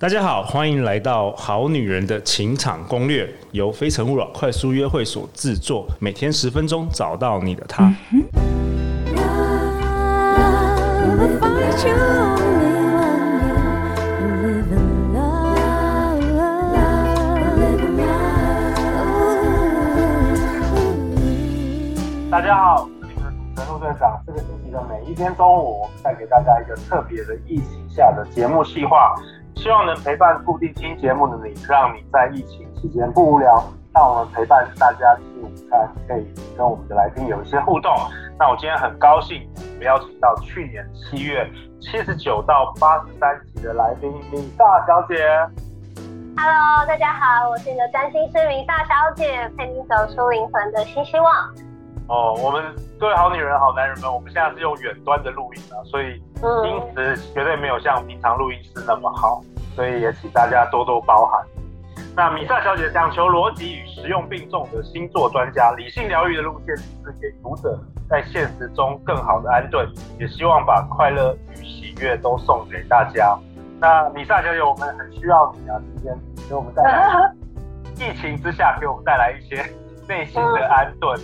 大家好，欢迎来到《好女人的情场攻略》，由非诚勿扰快速约会所制作，每天十分钟，找到你的他。大家好，我是你们的主持人陆队长。这个星期的每一天中午，我们带给大家一个特别的疫情下的节目计划。希望能陪伴固定听节目的你，让你在疫情期间不无聊。让我们陪伴大家吃午餐，可以跟我们的来宾有一些互动。那我今天很高兴，我们邀请到去年七月七十九到八十三集的来宾李大小姐。Hello，大家好，我是你的占星师李大小姐，陪你走出灵魂的新希望。哦，我们各位好女人、好男人们，我们现在是用远端的录音啊，所以音质绝对没有像平常录音室那么好，所以也请大家多多包涵。那米萨小姐讲求逻辑与实用并重的星座专家，理性疗愈的路线是给读者在现实中更好的安顿，也希望把快乐与喜悦都送给大家。那米萨小姐，我们很需要你啊，今天给我们带来 疫情之下给我们带来一些内心的安顿。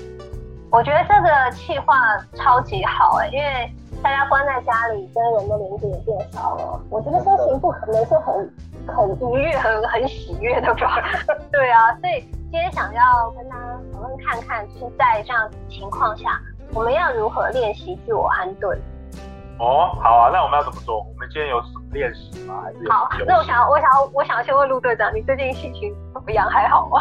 我觉得这个企划超级好哎、欸，因为大家关在家里，跟人的连接也变少了。我觉得心情不可能是很很愉悦、很很喜悦的吧？对啊，所以今天想要跟大家讨论看看，就是在这样情况下，我们要如何练习自我安顿。哦，好啊，那我们要怎么做？我们今天有什么练习吗？还 是好？那我想要，我想要，我想要先问陆队长，你最近心情怎么样？还好吗？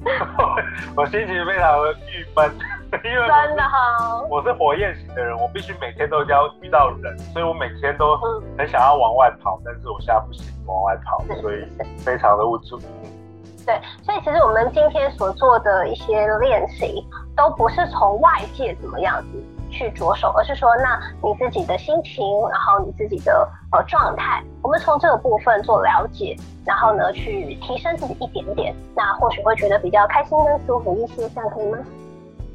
我心情非常的郁闷，因为真的哈，我是火焰型的人，我必须每天都要遇到人，所以我每天都很想要往外跑，但是我现在不行往外跑，所以非常的无助。对，所以其实我们今天所做的一些练习，都不是从外界怎么样子去着手，而是说，那你自己的心情，然后你自己的呃状态，我们从这个部分做了解，然后呢，去提升自己一点点，那或许会觉得比较开心跟舒服一些，这样可以吗？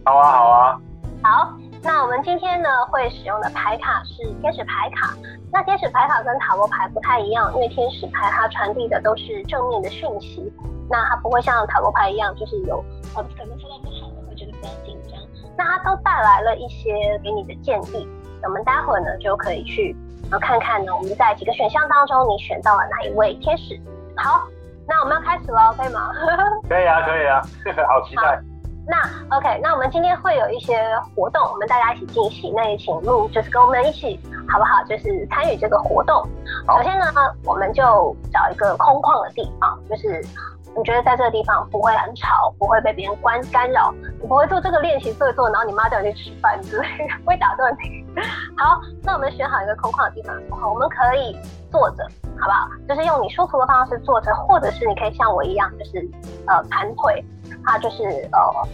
好啊，好啊。好，那我们今天呢会使用的牌卡是天使牌卡。那天使牌卡跟塔罗牌不太一样，因为天使牌它传递的都是正面的讯息，那它不会像塔罗牌一样，就是有呃可能说到不好的，会觉得比较紧张。那它都带来了一些给你的建议。我们待会儿呢就可以去呃看看呢，我们在几个选项当中，你选到了哪一位天使？好，那我们要开始了，可以吗？可以啊，可以啊，好期待。那 OK，那我们今天会有一些活动，我们大家一起进行。那也请陆就是跟我们一起，好不好？就是参与这个活动。首先呢，我们就找一个空旷的地方，就是你觉得在这个地方不会很吵，不会被别人关干扰，你不会做这个练习做一做，然后你妈叫你去吃饭之类，不 会打断你。好，那我们选好一个空旷的地方之后，我们可以坐着，好不好？就是用你舒服的方式坐着，或者是你可以像我一样，就是呃盘腿。它就是呃，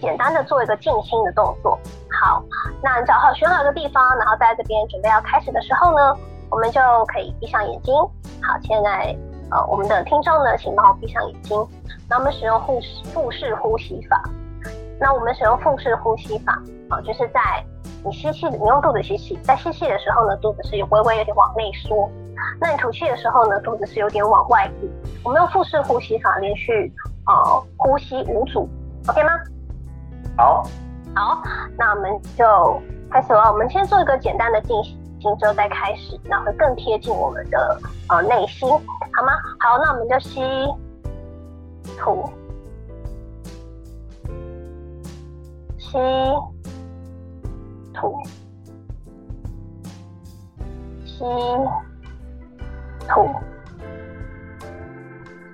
简单的做一个静心的动作。好，那你找好选好一个地方，然后在这边准备要开始的时候呢，我们就可以闭上眼睛。好，现在呃，我们的听众呢，请帮我闭上眼睛。那我们使用腹式腹式呼吸法。那我们使用腹式呼吸法，啊，就是在你吸气，你用肚子吸气，在吸气的时候呢，肚子是有微微有点往内缩。那你吐气的时候呢，肚子是有点往外鼓。我们用腹式呼吸法连续。呃，呼吸五组，OK 吗？好，好，那我们就开始了。我们先做一个简单的静之后再开始，那会更贴近我们的呃内心，好吗？好，那我们就吸吐，吸吐，吸吐，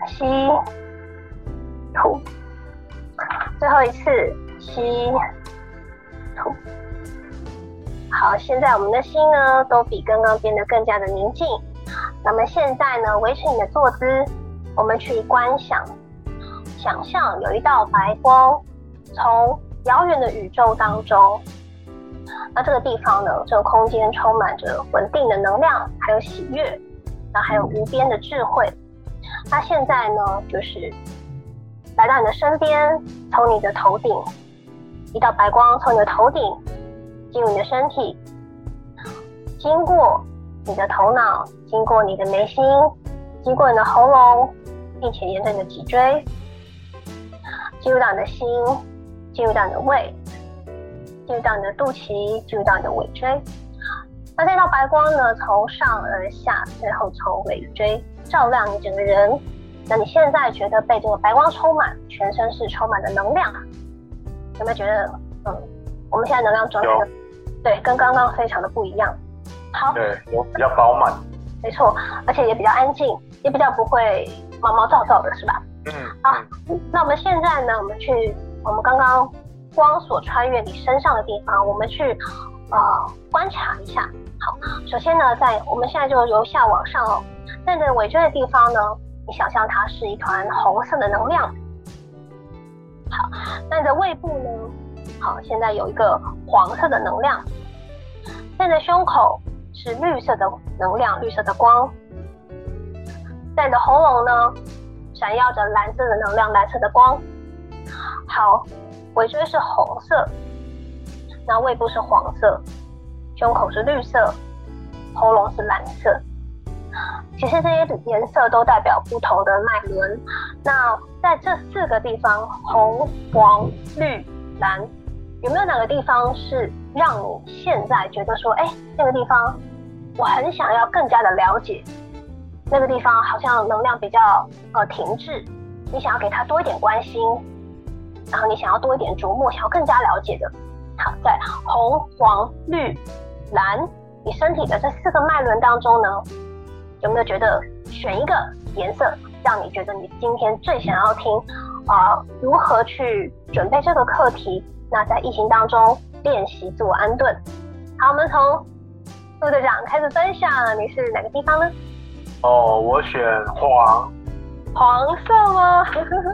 吸。吐，最后一次吸吐。好，现在我们的心呢，都比刚刚变得更加的宁静。那么现在呢，维持你的坐姿，我们去观想，想象有一道白光从遥远的宇宙当中。那这个地方呢，这个空间充满着稳定的能量，还有喜悦，那还有无边的智慧。那现在呢，就是。来到你的身边，从你的头顶，一道白光从你的头顶进入你的身体，经过你的头脑，经过你的眉心，经过你的喉咙，并且沿着你的脊椎，进入到你的心，进入到你的胃，进入到你的肚脐，进入到你的尾椎。那这道白光呢，从上而下，最后从尾椎照亮你整个人。那你现在觉得被这个白光充满，全身是充满的能量，有没有觉得，嗯，我们现在能量状态，对，跟刚刚非常的不一样。好，对，我比较饱满。没错，而且也比较安静，也比较不会毛毛躁躁的，是吧？嗯。好，那我们现在呢，我们去我们刚刚光所穿越你身上的地方，我们去呃观察一下。好，首先呢，在我们现在就由下往上哦，在你的尾椎的地方呢，你想象它是一团红色的能量。好，那你的胃部呢？好，现在有一个黄色的能量。在你的胸口是绿色的能量，绿色的光。在你的喉咙呢，闪耀着蓝色的能量，蓝色的光。好，尾椎是红色，那胃部是黄色。胸口是绿色，喉咙是蓝色。其实这些颜色都代表不同的脉轮。那在这四个地方，红、黄、绿、蓝，有没有哪个地方是让你现在觉得说，哎，那个地方我很想要更加的了解？那个地方好像能量比较呃停滞，你想要给他多一点关心，然后你想要多一点琢磨，想要更加了解的。好，在红、黄、绿。蓝，你身体的这四个脉轮当中呢，有没有觉得选一个颜色，让你觉得你今天最想要听啊、呃？如何去准备这个课题？那在疫情当中练习自我安顿。好，我们从陆队长开始分享，你是哪个地方呢？哦，我选黄。黄色吗？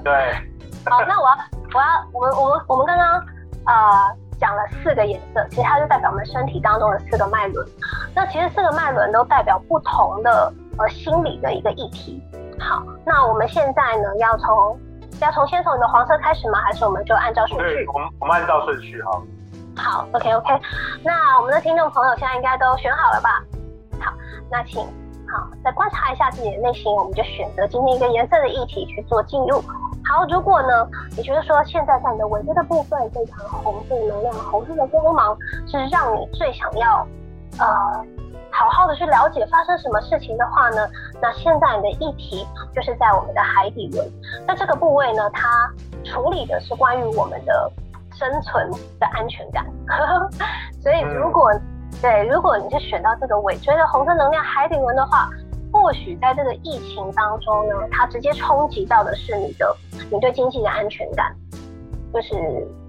对。好，那我要，我要，我们，我们，我们刚刚啊。呃讲了四个颜色，其实它就代表我们身体当中的四个脉轮。那其实四个脉轮都代表不同的呃心理的一个议题。好，那我们现在呢，要从要从先从你的黄色开始吗？还是我们就按照顺序？对，我们我们按照顺序哈。好，OK OK。那我们的听众朋友现在应该都选好了吧？好，那请好再观察一下自己的内心，我们就选择今天一个颜色的议题去做进入。好，如果呢，你觉得说现在在你的尾椎的部分，这团红色的能量、红色的光芒，是让你最想要，呃，好好的去了解发生什么事情的话呢？那现在你的议题就是在我们的海底轮。那这个部位呢，它处理的是关于我们的生存的安全感。所以，如果对，如果你是选到这个尾椎的红色能量海底轮的话。或许在这个疫情当中呢，它直接冲击到的是你的，你对经济的安全感，就是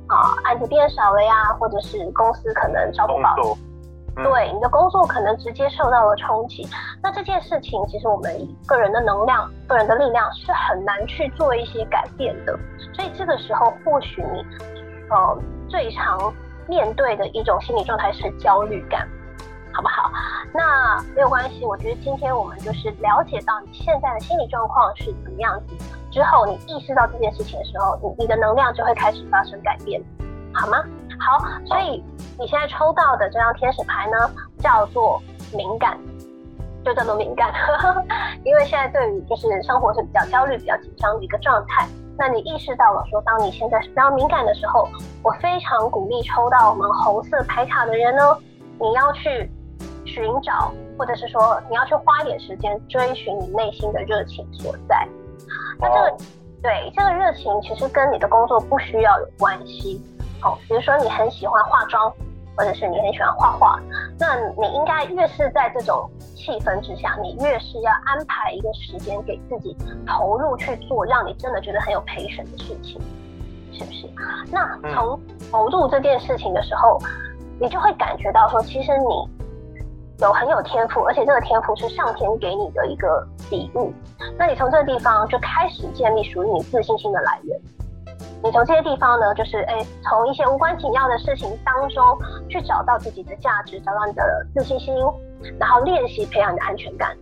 啊，案子变少了呀，或者是公司可能招不到，嗯、对，你的工作可能直接受到了冲击。那这件事情，其实我们个人的能量、个人的力量是很难去做一些改变的。所以这个时候，或许你呃最常面对的一种心理状态是焦虑感。好不好？那没有关系。我觉得今天我们就是了解到你现在的心理状况是怎么样子，之后你意识到这件事情的时候，你你的能量就会开始发生改变，好吗？好，所以你现在抽到的这张天使牌呢，叫做敏感，就叫做敏感，因为现在对于就是生活是比较焦虑、比较紧张的一个状态。那你意识到了说，当你现在是比较敏感的时候，我非常鼓励抽到我们红色牌卡的人呢，你要去。寻找，或者是说你要去花一点时间追寻你内心的热情所在。那这个，对，这个热情其实跟你的工作不需要有关系。哦，比如说你很喜欢化妆，或者是你很喜欢画画，那你应该越是在这种气氛之下，你越是要安排一个时间给自己投入去做，让你真的觉得很有 passion 的事情，是不是？那从投入这件事情的时候，你就会感觉到说，其实你。有很有天赋，而且这个天赋是上天给你的一个礼物。那你从这个地方就开始建立属于你自信心的来源。你从这些地方呢，就是哎，从一些无关紧要的事情当中去找到自己的价值，找到你的自信心，然后练习培养你的安全感。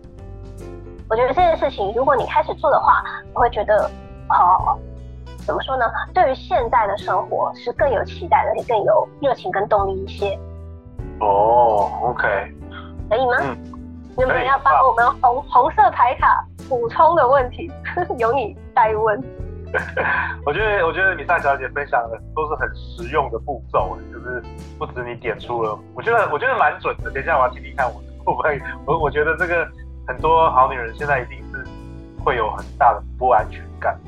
我觉得这件事情，如果你开始做的话，你会觉得，哦，怎么说呢？对于现在的生活是更有期待的，也更有热情跟动力一些。哦，OK。可以吗？嗯，你们要帮我们红红色牌卡补充的问题，由你代问。我觉得，我觉得米萨小姐分享的都是很实用的步骤，就是不止你点出了，我觉得，我觉得蛮准的。等一下我要听听看我的会不会，我我觉得这个很多好女人现在一定是会有很大的不安全感。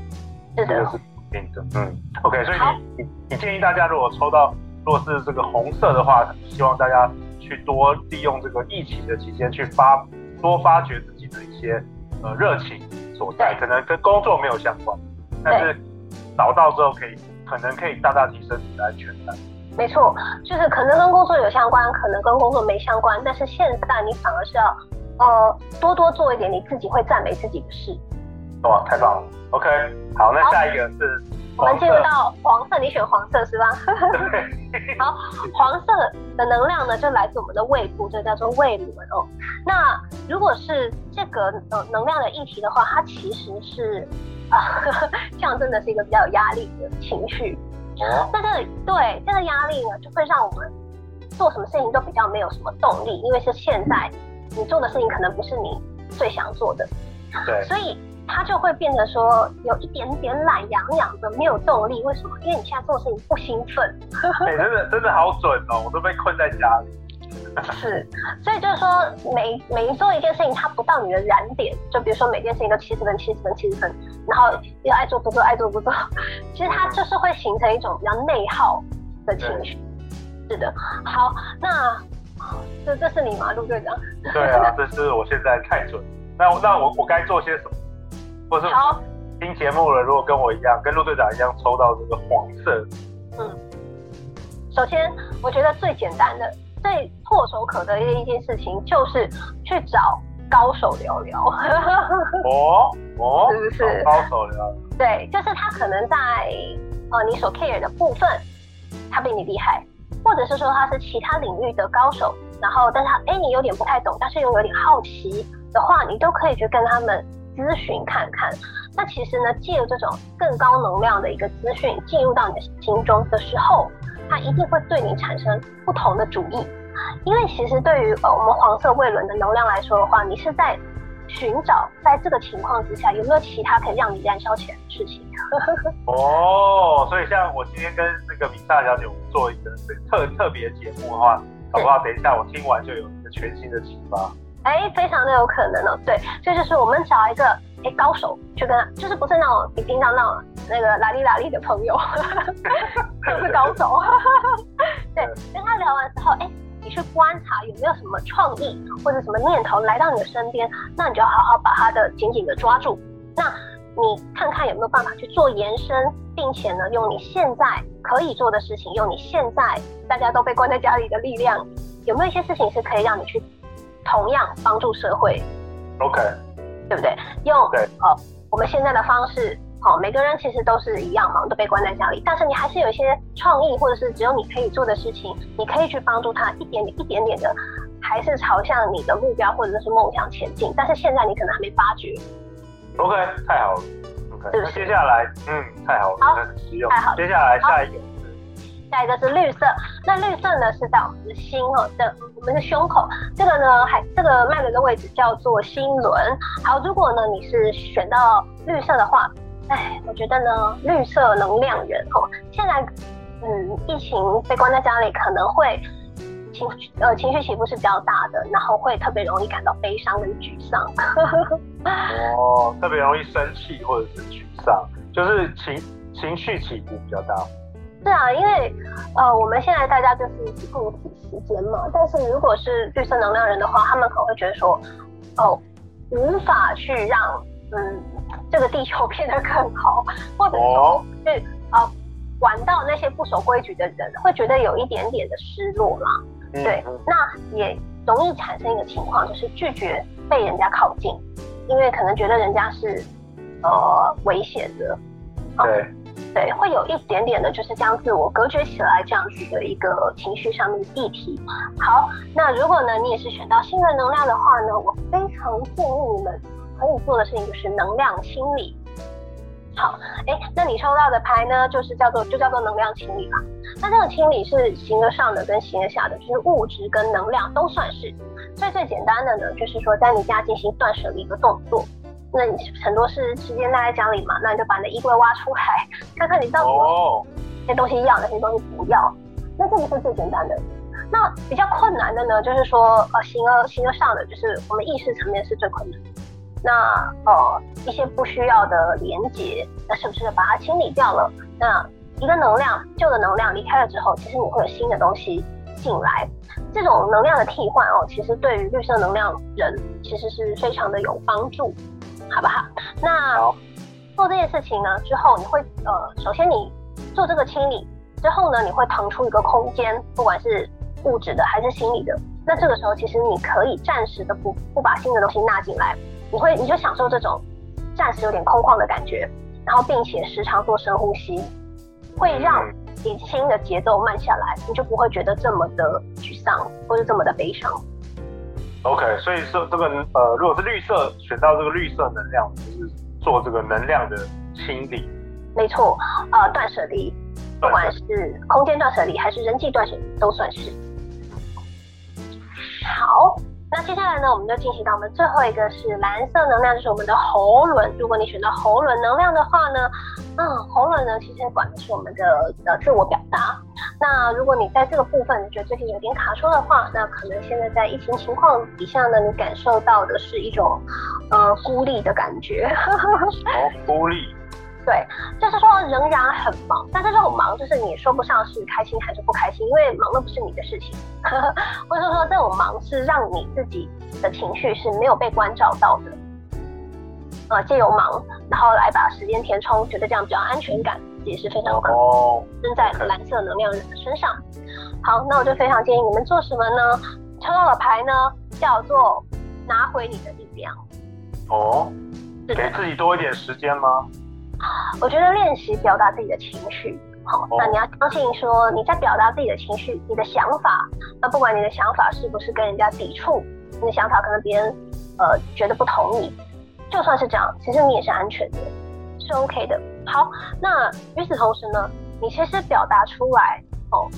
是的，是肯定的。嗯，OK，所以你你你建议大家，如果抽到如果是这个红色的话，希望大家去多利用这个疫情的期间去发多发掘自己的一些呃热情所在，可能跟工作没有相关。但是找到之后，可以可能可以大大提升你的安全感。没错，就是可能跟工作有相关，可能跟工作没相关。但是现在你反而是要呃多多做一点你自己会赞美自己的事。哇，太棒了！OK，好，那下一个是我们进入到黄色，你选黄色是吧？对。好，黄色的能量呢，就来自我们的胃部，这叫做胃轮哦。那如果是这个呃能量的议题的话，它其实是。啊，象征的是一个比较有压力的情绪。哦。那这个对这个压力呢，就会让我们做什么事情都比较没有什么动力，因为是现在你做的事情可能不是你最想做的。对。所以它就会变得说有一点点懒洋洋的，没有动力。为什么？因为你现在做事情不兴奋。哎、欸，真的真的好准哦！我都被困在家里。是，所以就是说每，每每做一件事情，它不到你的燃点，就比如说每件事情都七十分、七十分、七十分，然后又爱做不做、爱做不做，其实它就是会形成一种比较内耗的情绪。是的，好，那这这是你吗，陆队长？对啊，这是我现在太准。那那我我该做些什么？或是好听节目了，如果跟我一样，跟陆队长一样抽到这个黄色，嗯，首先我觉得最简单的。最唾手可得的一件事情就是去找高手聊聊。哦哦，是不是？高手聊。对，就是他可能在呃你所 care 的部分，他比你厉害，或者是说他是其他领域的高手，然后但是他哎你有点不太懂，但是又有点好奇的话，你都可以去跟他们咨询看看。那其实呢，借由这种更高能量的一个资讯进入到你的心中的时候。它一定会对你产生不同的主意，因为其实对于呃我们黄色胃轮的能量来说的话，你是在寻找在这个情况之下有没有其他可以让你燃烧起来的事情。哦，所以像我今天跟那个米萨小姐我们做一个特特别节目的话，好不好？等一下我听完就有一个全新的启发。哎，非常的有可能哦。对，所以就是我们找一个哎高手去跟他，就是不是那种你平常那种那个邋里邋里的朋友，就是高手。对，跟他聊完之后，哎，你去观察有没有什么创意或者什么念头来到你的身边，那你就好好把他的紧紧的抓住。那你看看有没有办法去做延伸，并且呢，用你现在可以做的事情，用你现在大家都被关在家里的力量，有没有一些事情是可以让你去。同样帮助社会，OK，对不对？用对呃我们现在的方式，好、哦，每个人其实都是一样嘛，都被关在家里，但是你还是有一些创意，或者是只有你可以做的事情，你可以去帮助他一点点、一点点的，还是朝向你的目标或者是梦想前进。但是现在你可能还没发觉。OK，太好了。OK，接下来，嗯，太好了，好。太好了，接下来下一个。下一个是绿色，那绿色呢是在我们的心哦的我们的胸口，这个呢还这个脉轮的位置叫做心轮。好，如果呢你是选到绿色的话，哎，我觉得呢绿色能量人哦，现在嗯疫情被关在家里，可能会情呃情绪起伏是比较大的，然后会特别容易感到悲伤跟沮丧。哦，特别容易生气或者是沮丧，就是情情绪起伏比较大。是啊，因为呃，我们现在大家就是共体时间嘛。但是如果是绿色能量人的话，他们可能会觉得说，哦，无法去让嗯这个地球变得更好，或者说去啊玩到那些不守规矩的人，会觉得有一点点的失落啦。嗯、对，那也容易产生一个情况，就是拒绝被人家靠近，因为可能觉得人家是呃危险的。对。对，会有一点点的，就是将自我隔绝起来这样子的一个情绪上面的议题。好，那如果呢，你也是选到新的能量的话呢，我非常建议你们可以做的事情就是能量清理。好，哎，那你抽到的牌呢，就是叫做就叫做能量清理吧。那这个清理是形而上的跟形而下的，就是物质跟能量都算是。最最简单的呢，就是说在你家进行断舍离的动作。那你很多是时间待在家里嘛，那你就把你的衣柜挖出来，看看你到底有些东西要，哪些东西不要。那这个是最简单的。那比较困难的呢，就是说呃，形而形而上的，就是我们意识层面是最困难的。那呃，一些不需要的连接，那是不是把它清理掉了？那一个能量旧的能量离开了之后，其实你会有新的东西进来。这种能量的替换哦，其实对于绿色能量人其实是非常的有帮助，好不好？那做这件事情呢之后，你会呃，首先你做这个清理之后呢，你会腾出一个空间，不管是物质的还是心理的。那这个时候，其实你可以暂时的不不把新的东西纳进来。你会，你就享受这种暂时有点空旷的感觉，然后并且时常做深呼吸，会让你心的节奏慢下来，你就不会觉得这么的沮丧或者这么的悲伤。OK，所以说这个呃，如果是绿色，选到这个绿色能量，就是做这个能量的清理。没错，呃，断舍离，不管是空间断舍离还是人际断舍离，都算是。好。那接下来呢，我们就进行到我们最后一个是蓝色能量，就是我们的喉轮。如果你选择喉轮能量的话呢，嗯，喉轮呢其实管的是我们的呃自我表达。那如果你在这个部分觉得最近有点卡住的话，那可能现在在疫情情况底下呢，你感受到的是一种呃孤立的感觉。哦，孤立。对，就是说仍然很忙，但是这种忙就是你说不上是开心还是不开心，因为忙的不是你的事情，呵呵，或者说这种忙是让你自己的情绪是没有被关照到的，呃，借由忙，然后来把时间填充，觉得这样比较安全感，也是非常有可能生在蓝色能量人的身上。好，那我就非常建议你们做什么呢？抽到的牌呢叫做拿回你的力量。哦，给自己多一点时间吗？我觉得练习表达自己的情绪，好，那你要相信说你在表达自己的情绪，你的想法，那不管你的想法是不是跟人家抵触，你的想法可能别人呃觉得不同意，就算是这样，其实你也是安全的，是 OK 的。好，那与此同时呢，你其实表达出来哦，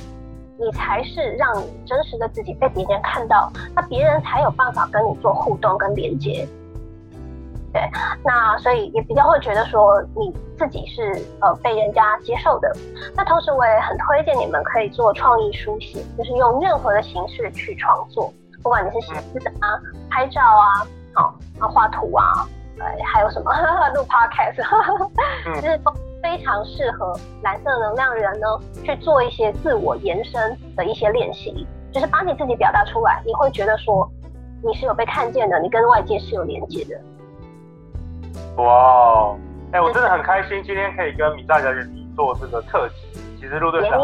你才是让你真实的自己被别人看到，那别人才有办法跟你做互动跟连接。对，那所以也比较会觉得说你自己是呃被人家接受的。那同时我也很推荐你们可以做创意书写，就是用任何的形式去创作，不管你是写字啊、拍照啊、好啊画图啊，呃还有什么 录 podcast，其实 都非常适合蓝色能量人呢去做一些自我延伸的一些练习，就是把你自己表达出来，你会觉得说你是有被看见的，你跟外界是有连接的。哇，哎、欸，我真的很开心，今天可以跟米大小姐你做这个特辑。其实陆队长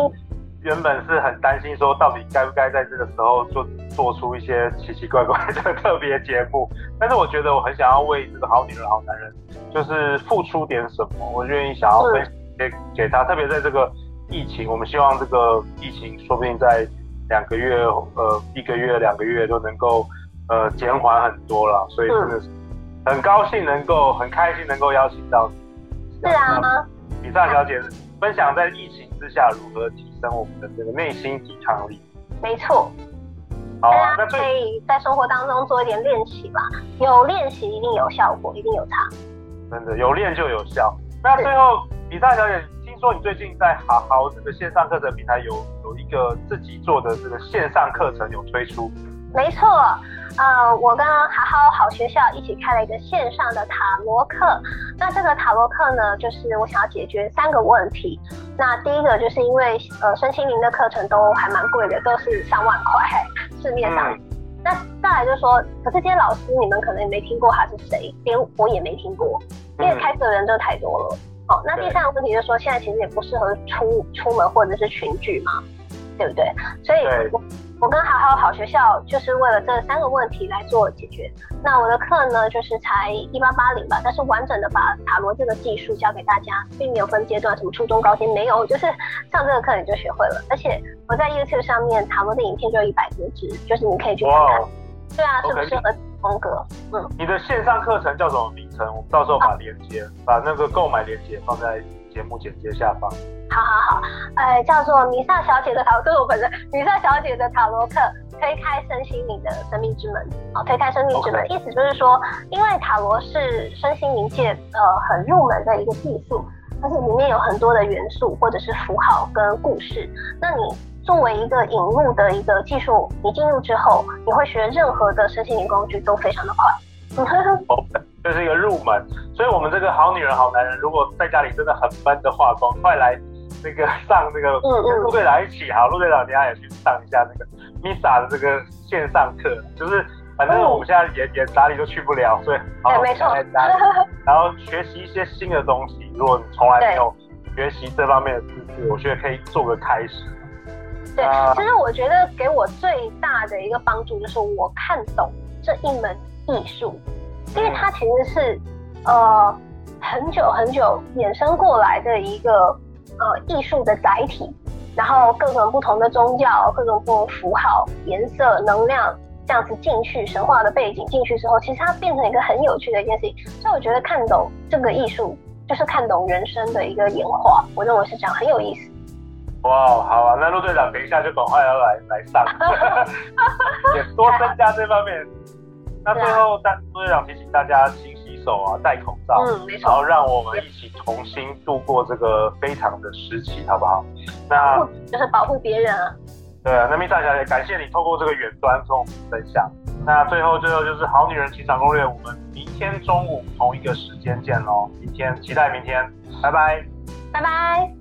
原本是很担心，说到底该不该在这个时候做做出一些奇奇怪怪的特别节目。但是我觉得我很想要为这个好女人、好男人，就是付出点什么，我愿意想要分享给给他。特别在这个疫情，我们希望这个疫情说不定在两个月、呃一个月、两个月都能够呃减缓很多了。所以真的是。很高兴能够，很开心能够邀请到你。是啊，米萨小姐分享在疫情之下如何提升我们的这个内心抵抗力。没错。好啊，那可以在生活当中做一点练习吧。有练习一定有效果，一定有差。真的，有练就有效。那最后，比萨小姐，听说你最近在好好这个线上课程平台有有一个自己做的这个线上课程有推出。没错。呃，我跟好好好学校一起开了一个线上的塔罗课。那这个塔罗课呢，就是我想要解决三个问题。那第一个就是因为呃，身心灵的课程都还蛮贵的，都是上万块，市面上。嗯、那再来就是说，可是这些老师你们可能也没听过他是谁，连我也没听过，因为开课的人真的太多了。好、嗯哦，那第三个问题就是说，现在其实也不适合出出门或者是群聚嘛，对不对？所以。我跟好好好学校就是为了这三个问题来做解决。那我的课呢，就是才一八八零吧，但是完整的把塔罗这个技术教给大家，并没有分阶段，什么初中高阶没有，就是上这个课你就学会了。而且我在 YouTube 上面塔罗的影片就有一百多支，就是你可以去看看。Wow. 对啊，是不适合风格。嗯，你的线上课程叫什么名称？我们到时候把链接，啊、把那个购买链接放在节目简介下方。好好好，呃，叫做米萨小姐的塔罗，这是我本人米萨小姐的塔罗课，推开身心灵的生命之门。好，推开生命之门，Okay. 意思就是说，因为塔罗是身心灵界呃很入门的一个技术，而且里面有很多的元素或者是符号跟故事。那你作为一个引入的一个技术，你进入之后，你会学任何的身心灵工具都非常的快。哦，这是一个入门，所以我们这个好女人好男人，如果在家里真的很闷的话，赶快来那个上那个跟陆队长一起，好，陆队长等下也去上一下那个 Misa 的这个线上课，就是反正我们现在也也哪里都去不了，所以好好在家里，然后学习一些新的东西。如果你从来没有学习这方面的知识，我觉得可以做个开始。对，其实我觉得给我最大的一个帮助就是我看懂这一门艺术，因为它其实是呃很久很久衍生过来的一个呃艺术的载体，然后各种不同的宗教、各种不同符号、颜色、能量这样子进去，神话的背景进去之后，其实它变成一个很有趣的一件事情。所以我觉得看懂这个艺术，就是看懂人生的一个演化。我认为是这样，很有意思。哇，好啊，那陆队长等一下就赶快要来来上，也多增加这方面。那最后，大陆队长提醒大家勤洗手啊，戴口罩，嗯，没错，然后让我们一起重新度过这个非常的时期，好不好？那就是保护别人啊。对啊，那 Misa 小姐，感谢你透过这个远端跟我们分享。那最后，最后就是好女人情场攻略，我们明天中午同一个时间见喽！明天期待明天，拜拜，拜拜。